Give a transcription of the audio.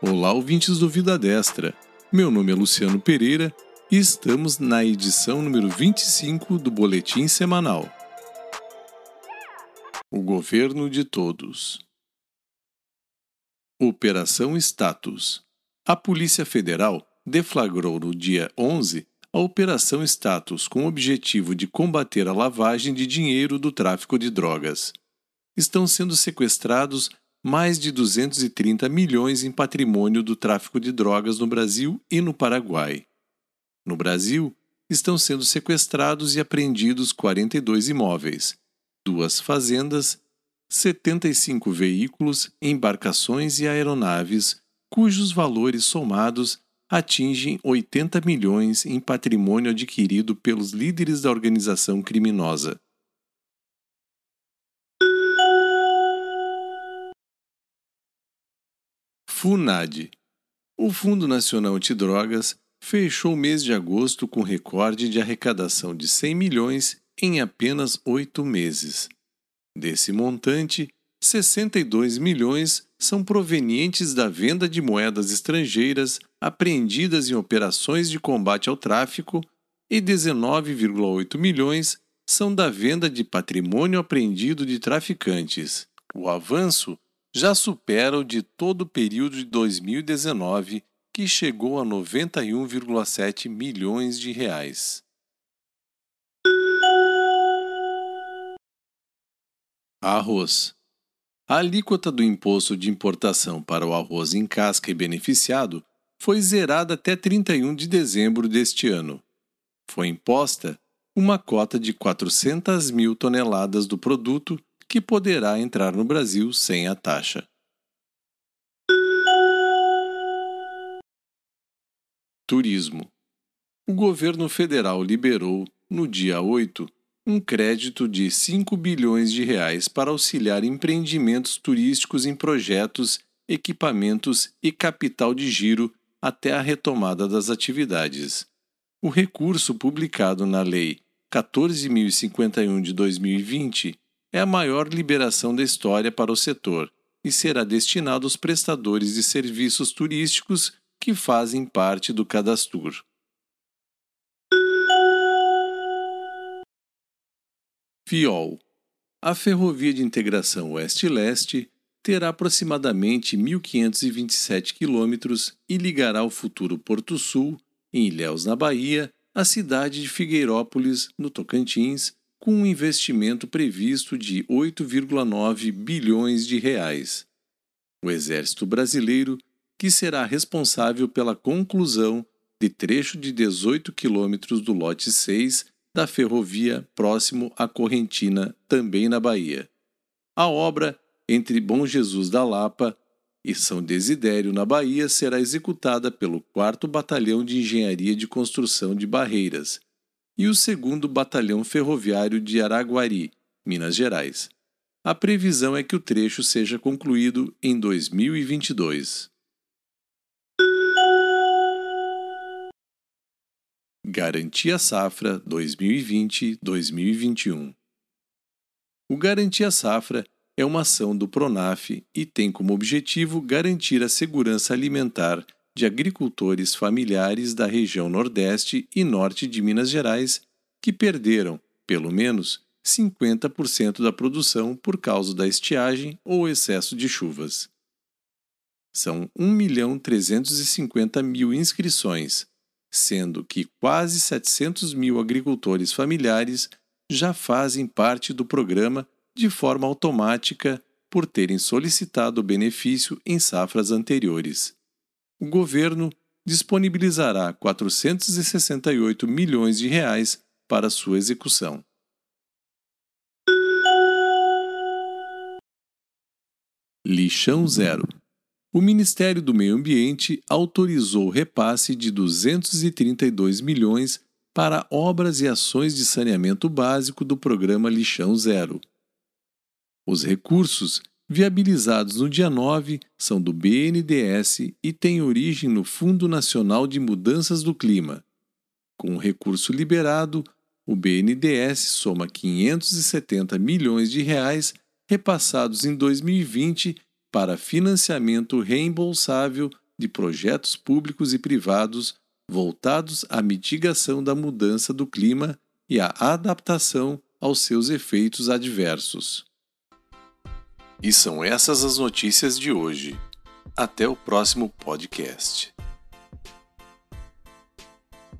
Olá, ouvintes do Vida Destra. Meu nome é Luciano Pereira e estamos na edição número 25 do Boletim Semanal. O Governo de Todos. Operação Status. A Polícia Federal deflagrou no dia 11 a Operação Status com o objetivo de combater a lavagem de dinheiro do tráfico de drogas. Estão sendo sequestrados mais de 230 milhões em patrimônio do tráfico de drogas no Brasil e no Paraguai. No Brasil, estão sendo sequestrados e apreendidos 42 imóveis, duas fazendas, 75 veículos, embarcações e aeronaves, cujos valores somados atingem 80 milhões em patrimônio adquirido pelos líderes da organização criminosa. FUNAD O Fundo Nacional Antidrogas fechou o mês de agosto com recorde de arrecadação de 100 milhões em apenas oito meses. Desse montante, 62 milhões são provenientes da venda de moedas estrangeiras apreendidas em operações de combate ao tráfico e 19,8 milhões são da venda de patrimônio apreendido de traficantes. O avanço já supera o de todo o período de 2019, que chegou a 91,7 milhões de reais. Arroz. A alíquota do imposto de importação para o arroz em casca e beneficiado foi zerada até 31 de dezembro deste ano. Foi imposta uma cota de 400 mil toneladas do produto que poderá entrar no Brasil sem a taxa. Turismo. O governo federal liberou, no dia 8, um crédito de 5 bilhões de reais para auxiliar empreendimentos turísticos em projetos, equipamentos e capital de giro até a retomada das atividades. O recurso publicado na Lei 14.051 de 2020 é a maior liberação da história para o setor e será destinado aos prestadores de serviços turísticos que fazem parte do cadastro. FIOL A Ferrovia de Integração Oeste-Leste terá aproximadamente 1.527 quilômetros e ligará o futuro Porto Sul, em Ilhéus, na Bahia, à cidade de Figueirópolis, no Tocantins, com um investimento previsto de 8,9 bilhões de reais. O Exército Brasileiro, que será responsável pela conclusão de trecho de 18 quilômetros do lote 6 da ferrovia próximo à Correntina, também na Bahia. A obra entre Bom Jesus da Lapa e São Desidério, na Bahia, será executada pelo 4 Batalhão de Engenharia de Construção de Barreiras, e o 2 Batalhão Ferroviário de Araguari, Minas Gerais. A previsão é que o trecho seja concluído em 2022. Garantia Safra 2020-2021 O Garantia Safra é uma ação do PRONAF e tem como objetivo garantir a segurança alimentar de agricultores familiares da região Nordeste e Norte de Minas Gerais que perderam, pelo menos, 50% da produção por causa da estiagem ou excesso de chuvas. São 1.350.000 mil inscrições, sendo que quase 700 mil agricultores familiares já fazem parte do programa de forma automática por terem solicitado o benefício em safras anteriores o governo disponibilizará 468 milhões de reais para sua execução. Lixão Zero. O Ministério do Meio Ambiente autorizou o repasse de 232 milhões para obras e ações de saneamento básico do programa Lixão Zero. Os recursos viabilizados no dia 9 são do BNDES e têm origem no Fundo Nacional de Mudanças do Clima. Com o recurso liberado, o BNDES soma 570 milhões de reais repassados em 2020 para financiamento reembolsável de projetos públicos e privados voltados à mitigação da mudança do clima e à adaptação aos seus efeitos adversos. E são essas as notícias de hoje. Até o próximo podcast.